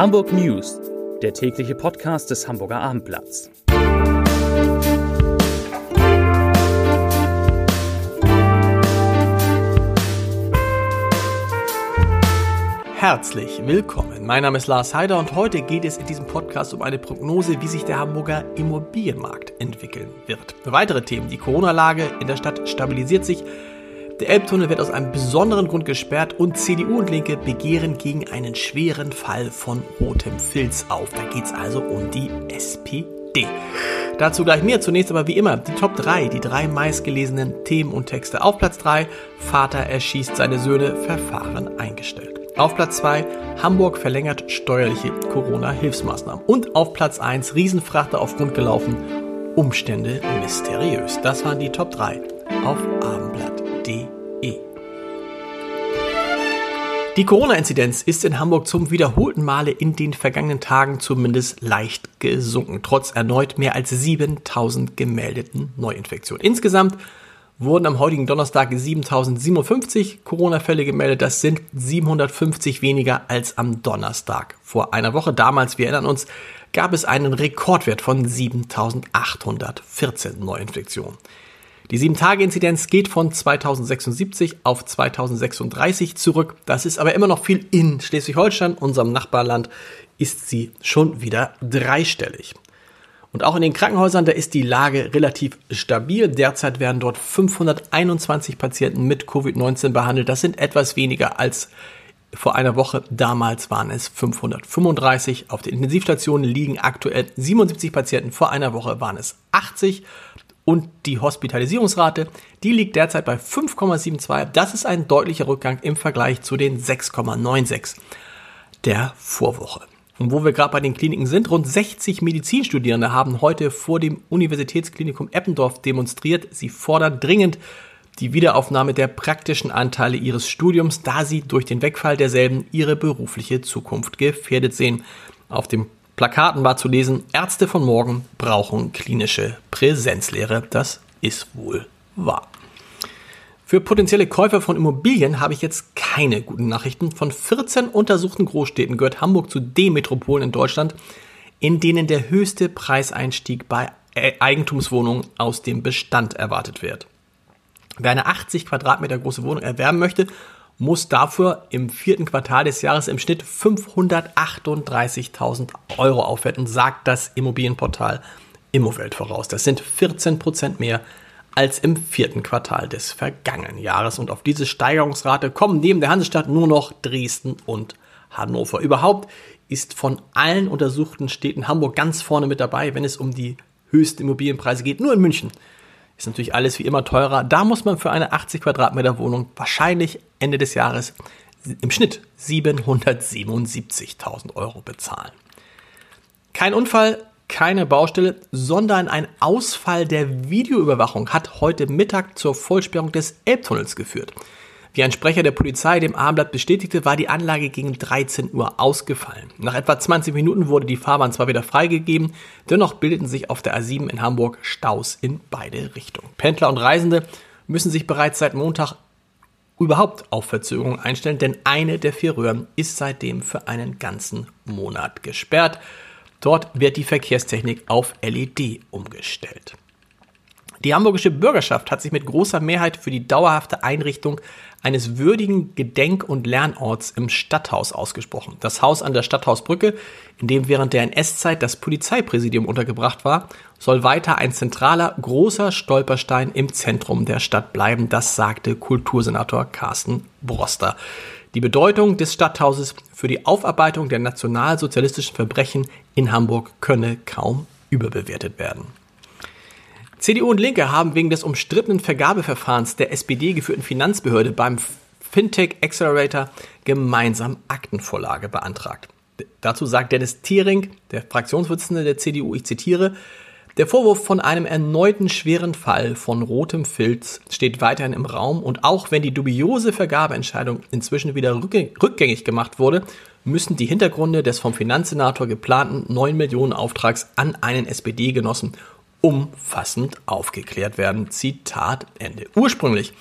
Hamburg News, der tägliche Podcast des Hamburger Abendblatts. Herzlich willkommen. Mein Name ist Lars Heider und heute geht es in diesem Podcast um eine Prognose, wie sich der Hamburger Immobilienmarkt entwickeln wird. Weitere Themen. Die Corona-Lage in der Stadt stabilisiert sich. Der Elbtunnel wird aus einem besonderen Grund gesperrt und CDU und Linke begehren gegen einen schweren Fall von rotem Filz auf. Da geht es also um die SPD. Dazu gleich mehr. Zunächst aber wie immer die Top 3, die drei meistgelesenen Themen und Texte. Auf Platz 3, Vater erschießt seine Söhne, Verfahren eingestellt. Auf Platz 2, Hamburg verlängert steuerliche Corona-Hilfsmaßnahmen. Und auf Platz 1, Riesenfrachter auf Grund gelaufen, Umstände mysteriös. Das waren die Top 3 auf abendblatt.de. Die Corona-Inzidenz ist in Hamburg zum wiederholten Male in den vergangenen Tagen zumindest leicht gesunken, trotz erneut mehr als 7000 gemeldeten Neuinfektionen. Insgesamt wurden am heutigen Donnerstag 7057 Corona-Fälle gemeldet. Das sind 750 weniger als am Donnerstag vor einer Woche. Damals, wir erinnern uns, gab es einen Rekordwert von 7814 Neuinfektionen. Die 7-Tage-Inzidenz geht von 2076 auf 2036 zurück. Das ist aber immer noch viel in Schleswig-Holstein, unserem Nachbarland, ist sie schon wieder dreistellig. Und auch in den Krankenhäusern, da ist die Lage relativ stabil. Derzeit werden dort 521 Patienten mit Covid-19 behandelt. Das sind etwas weniger als vor einer Woche. Damals waren es 535. Auf den Intensivstationen liegen aktuell 77 Patienten. Vor einer Woche waren es 80. Und die Hospitalisierungsrate, die liegt derzeit bei 5,72. Das ist ein deutlicher Rückgang im Vergleich zu den 6,96 der Vorwoche. Und wo wir gerade bei den Kliniken sind, rund 60 Medizinstudierende haben heute vor dem Universitätsklinikum Eppendorf demonstriert. Sie fordern dringend die Wiederaufnahme der praktischen Anteile ihres Studiums, da sie durch den Wegfall derselben ihre berufliche Zukunft gefährdet sehen. Auf dem Plakaten war zu lesen, Ärzte von morgen brauchen klinische Präsenzlehre. Das ist wohl wahr. Für potenzielle Käufer von Immobilien habe ich jetzt keine guten Nachrichten. Von 14 untersuchten Großstädten gehört Hamburg zu den Metropolen in Deutschland, in denen der höchste Preiseinstieg bei Eigentumswohnungen aus dem Bestand erwartet wird. Wer eine 80 Quadratmeter große Wohnung erwerben möchte, muss dafür im vierten Quartal des Jahres im Schnitt 538.000 Euro aufwenden, sagt das Immobilienportal Immowelt voraus. Das sind 14 Prozent mehr als im vierten Quartal des vergangenen Jahres. Und auf diese Steigerungsrate kommen neben der Hansestadt nur noch Dresden und Hannover. Überhaupt ist von allen untersuchten Städten Hamburg ganz vorne mit dabei, wenn es um die höchsten Immobilienpreise geht. Nur in München ist natürlich alles wie immer teurer. Da muss man für eine 80 Quadratmeter Wohnung wahrscheinlich Ende des Jahres im Schnitt 777.000 Euro bezahlen. Kein Unfall, keine Baustelle, sondern ein Ausfall der Videoüberwachung hat heute Mittag zur Vollsperrung des Elbtunnels geführt. Wie ein Sprecher der Polizei dem Abendblatt bestätigte, war die Anlage gegen 13 Uhr ausgefallen. Nach etwa 20 Minuten wurde die Fahrbahn zwar wieder freigegeben, dennoch bildeten sich auf der A7 in Hamburg Staus in beide Richtungen. Pendler und Reisende müssen sich bereits seit Montag überhaupt auf Verzögerung einstellen, denn eine der vier Röhren ist seitdem für einen ganzen Monat gesperrt. Dort wird die Verkehrstechnik auf LED umgestellt. Die hamburgische Bürgerschaft hat sich mit großer Mehrheit für die dauerhafte Einrichtung eines würdigen Gedenk- und Lernorts im Stadthaus ausgesprochen. Das Haus an der Stadthausbrücke, in dem während der NS-Zeit das Polizeipräsidium untergebracht war, soll weiter ein zentraler, großer Stolperstein im Zentrum der Stadt bleiben. Das sagte Kultursenator Carsten Broster. Die Bedeutung des Stadthauses für die Aufarbeitung der nationalsozialistischen Verbrechen in Hamburg könne kaum überbewertet werden. CDU und Linke haben wegen des umstrittenen Vergabeverfahrens der SPD geführten Finanzbehörde beim Fintech Accelerator gemeinsam Aktenvorlage beantragt. Dazu sagt Dennis Thiering, der Fraktionsvorsitzende der CDU, ich zitiere, der Vorwurf von einem erneuten schweren Fall von rotem Filz steht weiterhin im Raum und auch wenn die dubiose Vergabeentscheidung inzwischen wieder rückgängig gemacht wurde, müssen die Hintergründe des vom Finanzsenator geplanten 9 Millionen Auftrags an einen SPD-Genossen umfassend aufgeklärt werden. Zitat Ende. Ursprünglich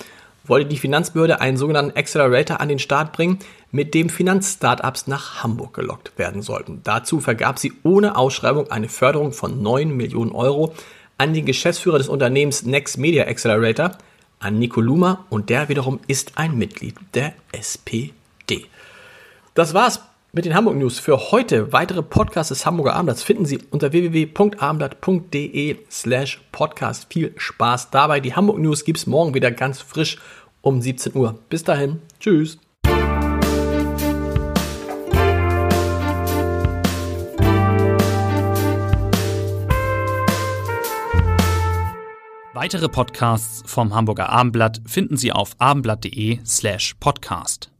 wollte die Finanzbehörde einen sogenannten Accelerator an den Start bringen, mit dem Finanzstartups nach Hamburg gelockt werden sollten. Dazu vergab sie ohne Ausschreibung eine Förderung von 9 Millionen Euro an den Geschäftsführer des Unternehmens Next Media Accelerator, an Nico Luma, und der wiederum ist ein Mitglied der SPD. Das war's mit den Hamburg News für heute. Weitere Podcasts des Hamburger Abendblatts finden Sie unter www.abendblatt.de slash podcast. Viel Spaß dabei. Die Hamburg News gibt's morgen wieder ganz frisch um 17 Uhr. Bis dahin. Tschüss. Weitere Podcasts vom Hamburger Abendblatt finden Sie auf abendblatt.de slash podcast.